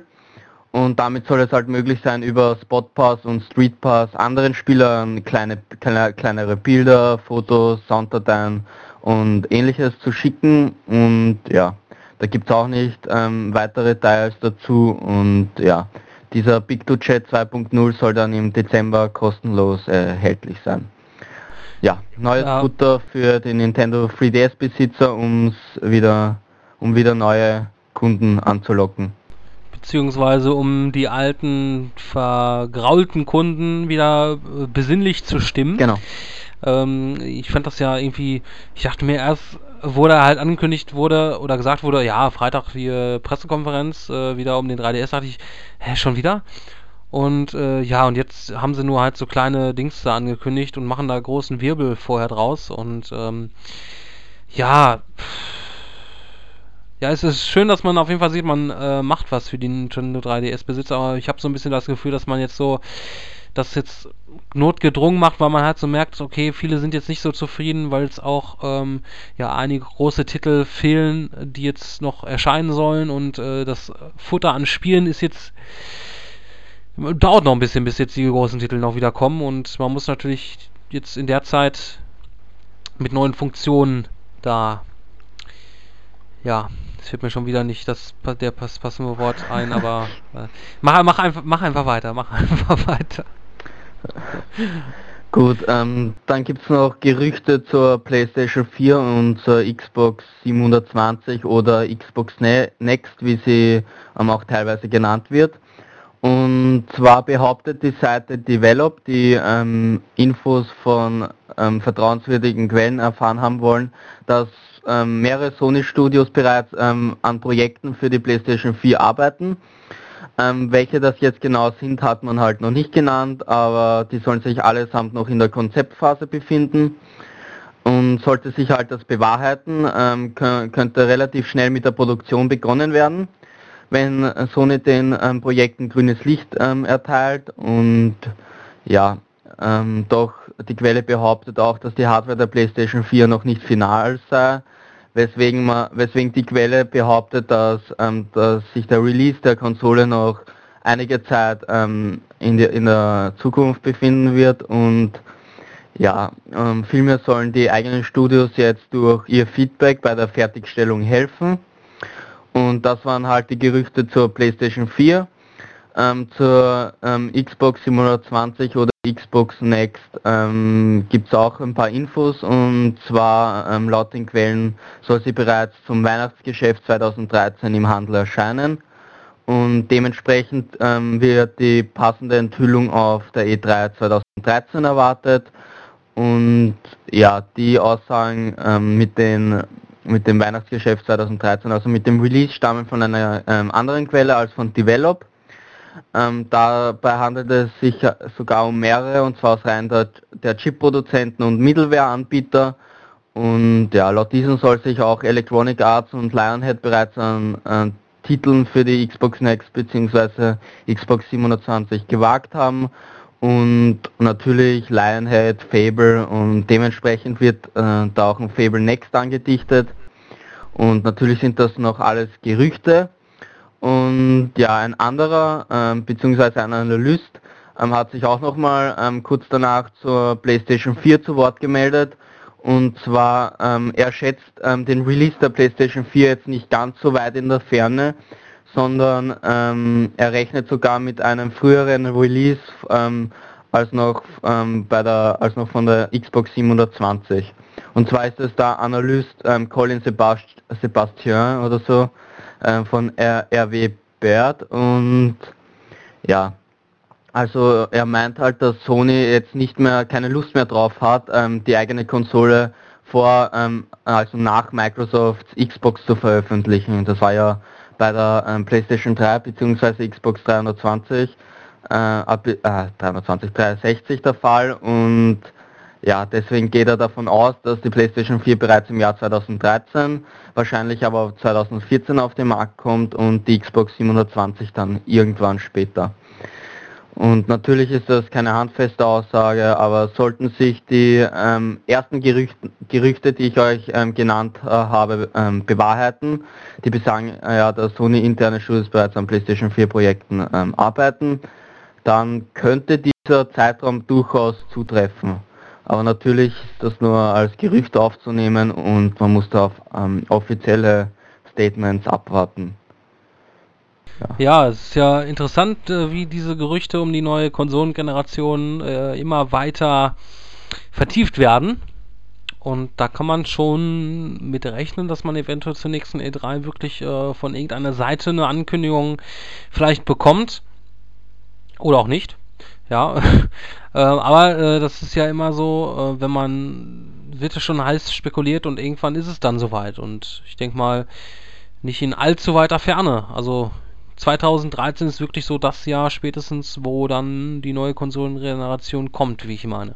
und damit soll es halt möglich sein, über Spotpass und Streetpass anderen Spielern kleine, kleine, kleinere Bilder, Fotos, Sounddateien und ähnliches zu schicken. Und ja, da gibt es auch nicht ähm, weitere Details dazu. Und ja, dieser Big2Chat 2.0 soll dann im Dezember kostenlos erhältlich sein. Ja, neues ja. Futter für den Nintendo 3DS Besitzer, um's wieder, um wieder neue Kunden anzulocken beziehungsweise um die alten vergraulten Kunden wieder äh, besinnlich zu stimmen. Genau. Ähm, ich fand das ja irgendwie, ich dachte mir erst, wurde halt angekündigt wurde oder gesagt wurde, ja, Freitag die Pressekonferenz äh, wieder um den 3DS, dachte ich, hä, schon wieder? Und äh, ja, und jetzt haben sie nur halt so kleine Dings da angekündigt und machen da großen Wirbel vorher draus und ähm, ja, ja, es ist schön, dass man auf jeden Fall sieht, man äh, macht was für die Nintendo 3DS-Besitzer, aber ich habe so ein bisschen das Gefühl, dass man jetzt so das jetzt notgedrungen macht, weil man halt so merkt, okay, viele sind jetzt nicht so zufrieden, weil es auch ähm, ja einige große Titel fehlen, die jetzt noch erscheinen sollen und äh, das Futter an Spielen ist jetzt dauert noch ein bisschen, bis jetzt die großen Titel noch wieder kommen und man muss natürlich jetzt in der Zeit mit neuen Funktionen da ja fällt mir schon wieder nicht das der pass, passende Wort ein, aber äh, mach, mach, einfach, mach einfach weiter, mach einfach weiter. Gut, ähm, dann gibt es noch Gerüchte zur PlayStation 4 und zur Xbox 720 oder Xbox ne-, Next, wie sie ähm, auch teilweise genannt wird. Und zwar behauptet die Seite Develop, die ähm, Infos von ähm, vertrauenswürdigen Quellen erfahren haben wollen, dass ähm, mehrere Sony-Studios bereits ähm, an Projekten für die PlayStation 4 arbeiten. Ähm, welche das jetzt genau sind, hat man halt noch nicht genannt, aber die sollen sich allesamt noch in der Konzeptphase befinden. Und sollte sich halt das bewahrheiten, ähm, könnte relativ schnell mit der Produktion begonnen werden, wenn Sony den ähm, Projekten grünes Licht ähm, erteilt. Und ja, ähm, doch die Quelle behauptet auch, dass die Hardware der PlayStation 4 noch nicht final sei weswegen, man, weswegen die Quelle behauptet, dass, ähm, dass sich der Release der Konsole noch einige Zeit ähm, in, die, in der Zukunft befinden wird und ja, ähm, vielmehr sollen die eigenen Studios jetzt durch ihr Feedback bei der Fertigstellung helfen. Und das waren halt die Gerüchte zur PlayStation 4. ähm, zur ähm, Xbox 720 oder Xbox Next ähm, gibt es auch ein paar Infos. Und zwar ähm, laut den Quellen soll sie bereits zum Weihnachtsgeschäft 2013 im Handel erscheinen. Und dementsprechend ähm, wird die passende Enthüllung auf der E3 2013 erwartet. Und ja, die Aussagen ähm, mit den mit dem Weihnachtsgeschäft 2013, also mit dem Release stammen von einer ähm, anderen Quelle als von Develop. Ähm, dabei handelt es sich sogar um mehrere, und zwar aus Reihen der, der Chip-Produzenten und Middleware-Anbieter. Und ja, laut diesen soll sich auch Electronic Arts und Lionhead bereits an, an Titeln für die Xbox Next bzw. Xbox 720 gewagt haben. Und natürlich Lionhead, Fable und dementsprechend wird äh, da auch ein Fable Next angedichtet. Und natürlich sind das noch alles Gerüchte. Und ja, ein anderer, ähm, beziehungsweise ein Analyst, ähm, hat sich auch nochmal ähm, kurz danach zur PlayStation 4 zu Wort gemeldet. Und zwar, ähm, er schätzt ähm, den Release der PlayStation 4 jetzt nicht ganz so weit in der Ferne, sondern ähm, er rechnet sogar mit einem früheren Release als noch bei der als noch von der Xbox 720. Und zwar ist es der Analyst Colin Sebast Sebastian oder so äh, von R RW Baird und ja, also er meint halt, dass Sony jetzt nicht mehr keine Lust mehr drauf hat, ähm, die eigene Konsole vor, ähm, also nach Microsofts Xbox zu veröffentlichen. Das war ja bei der ähm, PlayStation 3 bzw. Xbox 320, äh, äh, 320, 360 der Fall und ja, deswegen geht er davon aus, dass die PlayStation 4 bereits im Jahr 2013, wahrscheinlich aber 2014 auf den Markt kommt und die Xbox 720 dann irgendwann später. Und natürlich ist das keine handfeste Aussage, aber sollten sich die ähm, ersten Gerüchte, Gerüchte, die ich euch ähm, genannt äh, habe, ähm, bewahrheiten, die besagen, äh, ja, dass Sony interne Studios bereits an PlayStation 4 Projekten ähm, arbeiten, dann könnte dieser Zeitraum durchaus zutreffen. Aber natürlich ist das nur als Gerücht aufzunehmen und man muss da auf ähm, offizielle Statements abwarten. Ja. ja, es ist ja interessant, äh, wie diese Gerüchte um die neue Konsolengeneration äh, immer weiter vertieft werden. Und da kann man schon mit rechnen, dass man eventuell zur nächsten E3 wirklich äh, von irgendeiner Seite eine Ankündigung vielleicht bekommt. Oder auch nicht. Ja, äh, aber äh, das ist ja immer so, äh, wenn man wird ja schon heiß spekuliert und irgendwann ist es dann soweit. Und ich denke mal, nicht in allzu weiter Ferne. Also 2013 ist wirklich so das Jahr spätestens, wo dann die neue Konsolengeneration kommt, wie ich meine.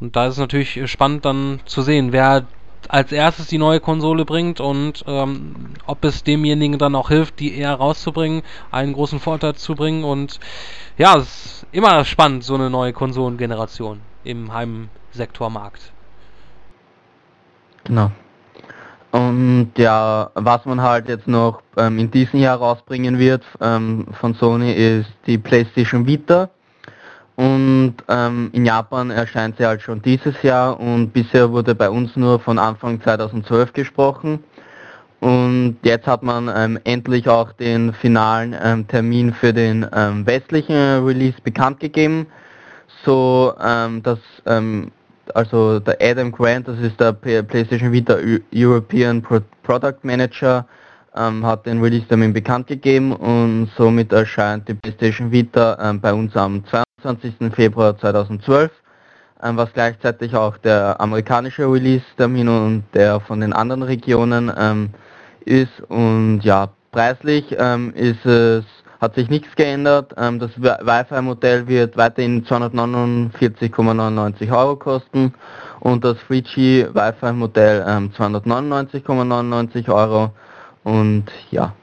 Und da ist es natürlich spannend dann zu sehen, wer als erstes die neue Konsole bringt und ähm, ob es demjenigen dann auch hilft, die eher rauszubringen, einen großen Vorteil zu bringen und ja, es ist immer spannend, so eine neue Konsolengeneration im Heimsektormarkt. Genau. Und ja, was man halt jetzt noch ähm, in diesem Jahr rausbringen wird ähm, von Sony ist die PlayStation Vita. Und ähm, in Japan erscheint sie halt schon dieses Jahr und bisher wurde bei uns nur von Anfang 2012 gesprochen. Und jetzt hat man ähm, endlich auch den finalen ähm, Termin für den ähm, westlichen Release bekannt gegeben, so ähm, dass ähm, also der Adam Grant, das ist der PlayStation Vita European Pro Product Manager, hat den Release-Termin bekannt gegeben und somit erscheint die PlayStation Vita bei uns am 22. Februar 2012 was gleichzeitig auch der amerikanische Release-Termin und der von den anderen Regionen ähm, ist. Und ja, preislich ähm, ist es, hat sich nichts geändert. Ähm, das Wi-Fi-Modell wird weiterhin 249,99 Euro kosten und das 3G Wi-Fi-Modell ähm, 299,99 Euro. Und ja,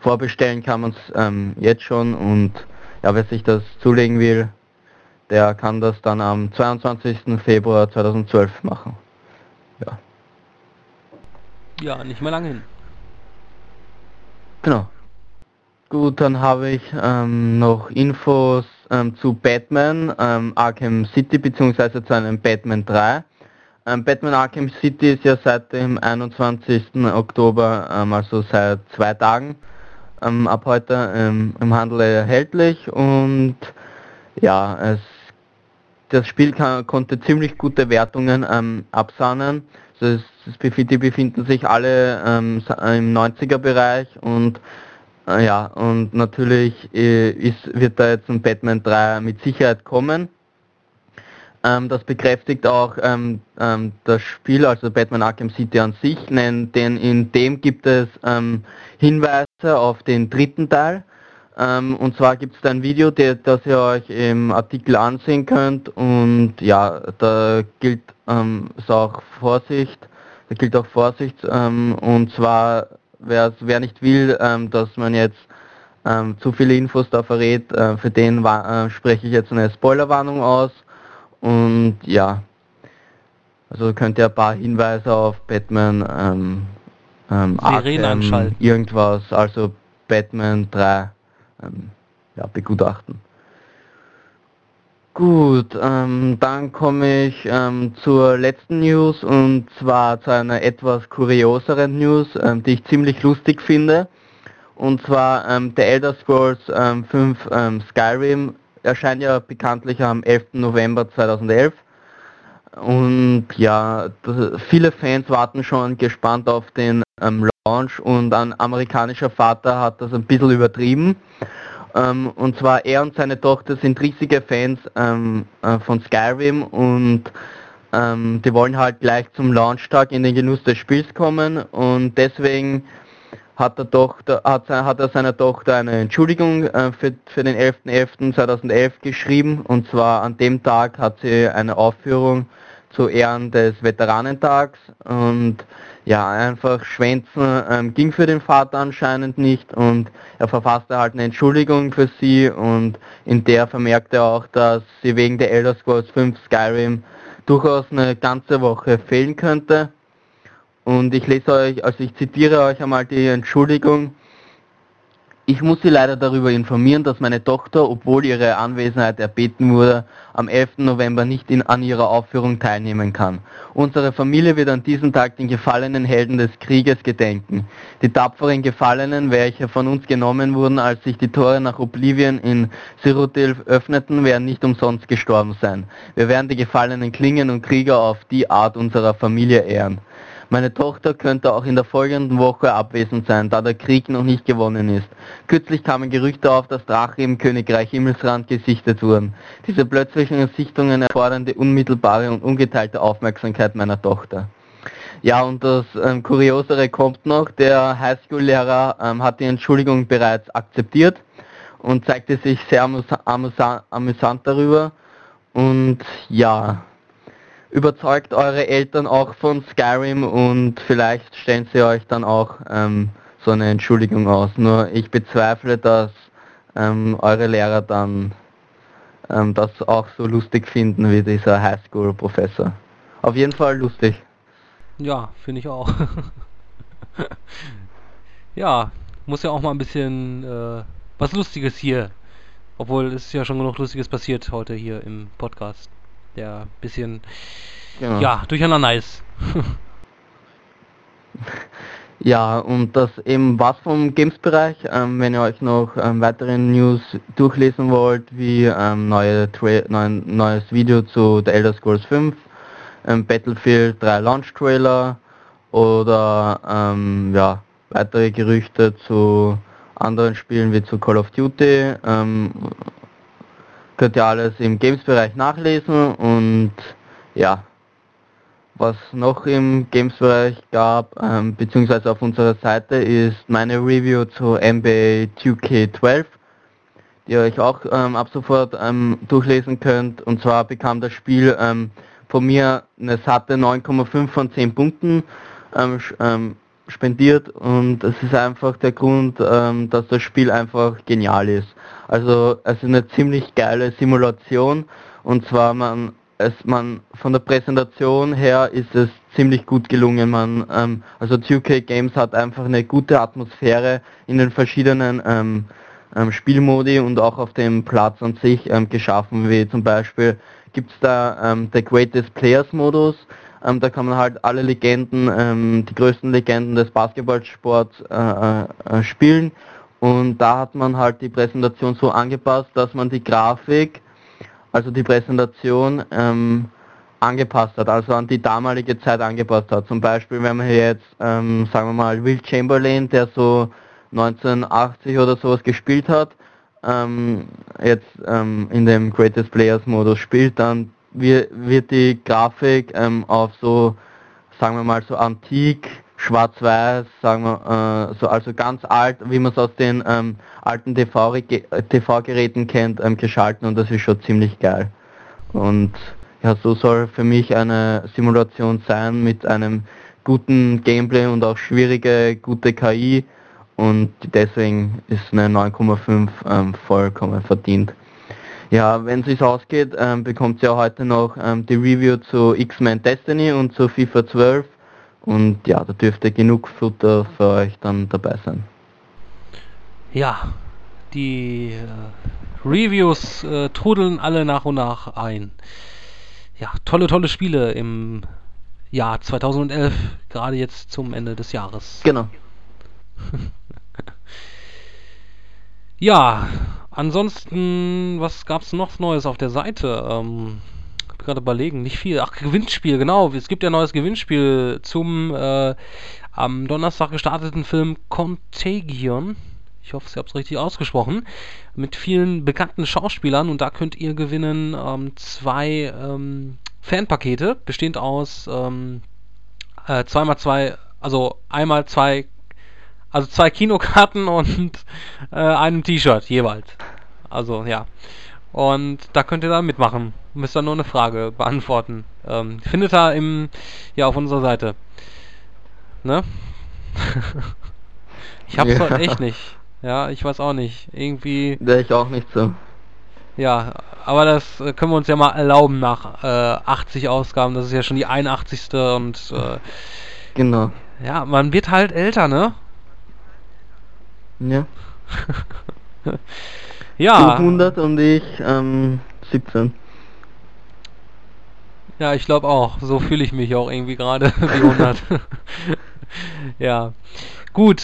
vorbestellen kann man es ähm, jetzt schon. Und ja, wer sich das zulegen will, der kann das dann am 22. Februar 2012 machen. Ja. Ja, nicht mehr lange hin. Genau. Gut, dann habe ich ähm, noch Infos ähm, zu Batman ähm, Arkham City bzw. zu einem Batman 3. Ähm, Batman Arkham City ist ja seit dem 21. Oktober, ähm, also seit zwei Tagen, ähm, ab heute ähm, im Handel erhältlich und ja, es, das Spiel kann, konnte ziemlich gute Wertungen ähm, absahnen. Also es, die befinden sich alle ähm, im 90er Bereich und äh, ja, und natürlich äh, ist, wird da jetzt ein Batman 3 mit Sicherheit kommen. Ähm, das bekräftigt auch ähm, ähm, das Spiel, also Batman Arkham City an sich, denn, denn in dem gibt es ähm, Hinweise auf den dritten Teil. Ähm, und zwar gibt es da ein Video, der, das ihr euch im Artikel ansehen könnt. Und ja, da gilt ähm, auch Vorsicht, da gilt auch Vorsicht. Und zwar wer, wer nicht will, dass man jetzt zu viele Infos da verrät, äh, für den äh, spreche ich jetzt eine Spoilerwarnung aus. Und ja, also könnt ihr ein paar Hinweise auf Batman ähm, ähm, Arkham, irgendwas, also Batman 3 ähm, ja, begutachten. Gut, ähm, dann komme ich ähm, zur letzten News und zwar zu einer etwas kurioseren News, ähm, die ich ziemlich lustig finde. Und zwar ähm, der Elder Scrolls ähm, 5 ähm, Skyrim erscheint ja bekanntlich am 11. November 2011. Und ja, das, viele Fans warten schon gespannt auf den ähm, Launch und ein amerikanischer Vater hat das ein bisschen übertrieben. Ähm, und zwar er und seine Tochter sind riesige Fans ähm, äh, von Skyrim und ähm, die wollen halt gleich zum Launchtag in den Genuss des Spiels kommen und deswegen hat, der Tochter, hat, hat er seiner Tochter eine Entschuldigung äh, für, für den 11.11.2011 geschrieben und zwar an dem Tag hat sie eine Aufführung zu Ehren des Veteranentags und ja, einfach schwänzen ähm, ging für den Vater anscheinend nicht und er verfasste halt eine Entschuldigung für sie und in der vermerkte er auch, dass sie wegen der Elder Scrolls 5 Skyrim durchaus eine ganze Woche fehlen könnte und ich lese euch, also ich zitiere euch einmal die Entschuldigung. Ich muss Sie leider darüber informieren, dass meine Tochter, obwohl ihre Anwesenheit erbeten wurde, am 11. November nicht in, an ihrer Aufführung teilnehmen kann. Unsere Familie wird an diesem Tag den gefallenen Helden des Krieges gedenken. Die tapferen Gefallenen, welche von uns genommen wurden, als sich die Tore nach Oblivion in Cyrodiil öffneten, werden nicht umsonst gestorben sein. Wir werden die gefallenen Klingen und Krieger auf die Art unserer Familie ehren. Meine Tochter könnte auch in der folgenden Woche abwesend sein, da der Krieg noch nicht gewonnen ist. Kürzlich kamen Gerüchte auf, dass Drache im Königreich Himmelsrand gesichtet wurden. Diese plötzlichen Sichtungen erfordern die unmittelbare und ungeteilte Aufmerksamkeit meiner Tochter. Ja, und das ähm, Kuriosere kommt noch, der Highschool-Lehrer ähm, hat die Entschuldigung bereits akzeptiert und zeigte sich sehr amüsant darüber. Und ja, überzeugt eure Eltern auch von Skyrim und vielleicht stellen sie euch dann auch ähm, so eine Entschuldigung aus. Nur ich bezweifle, dass ähm, eure Lehrer dann ähm, das auch so lustig finden wie dieser Highschool-Professor. Auf jeden Fall lustig. Ja, finde ich auch. ja, muss ja auch mal ein bisschen äh, was Lustiges hier. Obwohl es ja schon genug Lustiges passiert heute hier im Podcast der bisschen genau. ja durcheinander ist. ja, und das eben was vom Games-Bereich. Ähm, wenn ihr euch noch ähm, weitere News durchlesen wollt, wie ähm, neue neuen, neues Video zu The Elder Scrolls 5, ähm, Battlefield 3 Launch Trailer oder ähm, ja, weitere Gerüchte zu anderen Spielen wie zu Call of Duty, ähm, könnt ihr alles im Games-Bereich nachlesen und ja, was noch im Games-Bereich gab, ähm, beziehungsweise auf unserer Seite, ist meine Review zu NBA 2K12, die ihr euch auch ähm, ab sofort ähm, durchlesen könnt. Und zwar bekam das Spiel ähm, von mir eine satte 9,5 von 10 Punkten ähm, ähm, spendiert und es ist einfach der Grund, dass das Spiel einfach genial ist. Also es ist eine ziemlich geile Simulation. Und zwar man es man von der Präsentation her ist es ziemlich gut gelungen. Man ähm, also 2K Games hat einfach eine gute Atmosphäre in den verschiedenen ähm, ähm, Spielmodi und auch auf dem Platz an sich ähm, geschaffen, wie zum Beispiel gibt es da ähm, der Greatest Players Modus, ähm, da kann man halt alle Legenden, ähm, die größten Legenden des Basketballsports äh, äh, äh spielen Und da hat man halt die Präsentation so angepasst, dass man die Grafik, also die Präsentation, ähm, angepasst hat, also an die damalige Zeit angepasst hat. Zum Beispiel, wenn man jetzt, ähm, sagen wir mal, Will Chamberlain, der so 1980 oder sowas gespielt hat, ähm, jetzt ähm, in dem Greatest Players Modus spielt, dann wird, wird die Grafik ähm, auf so, sagen wir mal, so antik, schwarz-weiß, sagen wir, äh, so also ganz alt, wie man es aus den ähm, alten TV-Geräten kennt, ähm, geschalten und das ist schon ziemlich geil. Und ja, so soll für mich eine Simulation sein mit einem guten Gameplay und auch schwierige, gute KI und deswegen ist eine 9,5 ähm, vollkommen verdient. Ja, wenn es sich ausgeht, ähm, bekommt ihr heute noch ähm, die Review zu X-Men Destiny und zu FIFA 12 und ja, da dürfte genug Futter für euch dann dabei sein. Ja, die äh, Reviews äh, trudeln alle nach und nach ein. Ja, tolle, tolle Spiele im Jahr 2011, gerade jetzt zum Ende des Jahres. Genau. Ja, ansonsten, was gab es noch Neues auf der Seite? Ähm, gerade überlegen, nicht viel. Ach, Gewinnspiel, genau. Es gibt ja ein neues Gewinnspiel zum äh, am Donnerstag gestarteten Film Contagion. Ich hoffe, ich habe es richtig ausgesprochen. Mit vielen bekannten Schauspielern und da könnt ihr gewinnen ähm, zwei ähm, Fanpakete, bestehend aus ähm, äh, zweimal zwei, also einmal zwei also zwei Kinokarten und äh, einem T-Shirt jeweils. Also ja. Und da könnt ihr dann mitmachen. Müsst dann nur eine Frage beantworten. Ähm, findet ihr im, ja, auf unserer Seite. Ne? ich hab's ja. heute echt nicht. Ja, ich weiß auch nicht. Irgendwie. Der ich auch nicht so. Ja, aber das äh, können wir uns ja mal erlauben nach äh, 80 Ausgaben. Das ist ja schon die 81. und äh, genau. Ja, man wird halt älter, ne? Ja. ja. 100 und ich ähm, 17. Ja, ich glaube auch. So fühle ich mich auch irgendwie gerade wie 100. ja. Gut.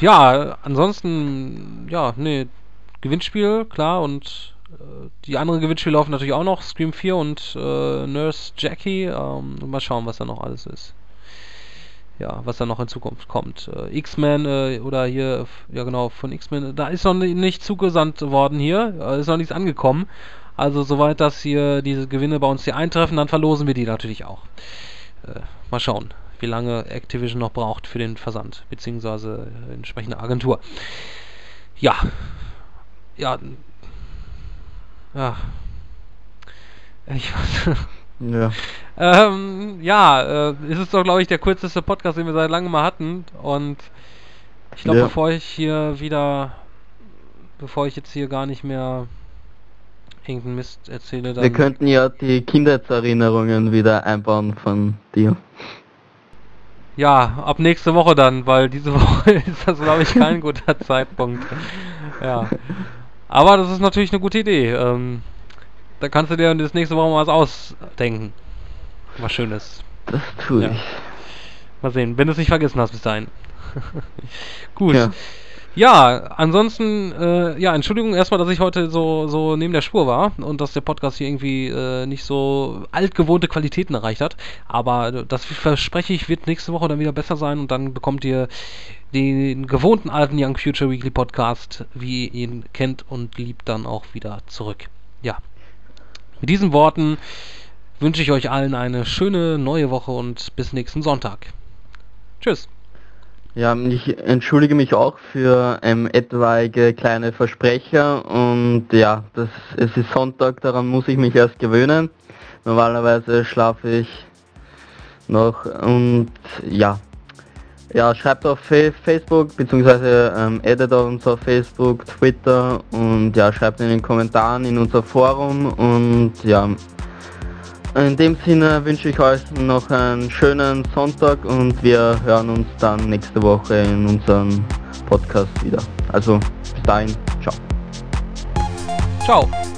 Ja, ansonsten, ja, nee, Gewinnspiel, klar, und äh, die anderen Gewinnspiele laufen natürlich auch noch. Scream 4 und äh, Nurse Jackie. Ähm, mal schauen, was da noch alles ist ja, was da noch in Zukunft kommt. Äh, X-Men äh, oder hier, ja genau, von X-Men, da ist noch nicht zugesandt worden hier, äh, ist noch nichts angekommen. Also soweit das hier diese Gewinne bei uns hier eintreffen, dann verlosen wir die natürlich auch. Äh, mal schauen, wie lange Activision noch braucht für den Versand, beziehungsweise äh, entsprechende Agentur. Ja. Ja. Ja. Ich weiß. Ja. Ähm, ja, äh, ist es doch, glaube ich, der kürzeste Podcast, den wir seit langem mal hatten. Und ich glaube, ja. bevor ich hier wieder, bevor ich jetzt hier gar nicht mehr irgendeinen Mist erzähle, dann... Wir könnten ja die Kindheitserinnerungen wieder einbauen von dir. Ja, ab nächste Woche dann, weil diese Woche ist das, glaube ich, kein guter Zeitpunkt. Ja. Aber das ist natürlich eine gute Idee. Ähm, da kannst du dir das nächste Woche mal was ausdenken. Was Schönes. Das tue ja. ich. Mal sehen, wenn du es nicht vergessen hast bis dahin. Gut. Ja. Ja, ansonsten, äh, ja, Entschuldigung erstmal, dass ich heute so, so neben der Spur war und dass der Podcast hier irgendwie äh, nicht so altgewohnte Qualitäten erreicht hat. Aber das verspreche ich, wird nächste Woche dann wieder besser sein und dann bekommt ihr den gewohnten alten Young Future Weekly Podcast, wie ihr ihn kennt und liebt, dann auch wieder zurück. Ja, mit diesen Worten wünsche ich euch allen eine schöne neue Woche und bis nächsten Sonntag. Tschüss. Ja, ich entschuldige mich auch für ähm, etwaige kleine Versprecher und ja, das, es ist Sonntag, daran muss ich mich erst gewöhnen. Normalerweise schlafe ich noch und ja, ja, schreibt auf Facebook, beziehungsweise ähm, addet uns auf Facebook, Twitter und ja, schreibt in den Kommentaren in unser Forum und ja, in dem Sinne wünsche ich euch noch einen schönen Sonntag und wir hören uns dann nächste Woche in unserem Podcast wieder. Also bis dahin, ciao. Ciao.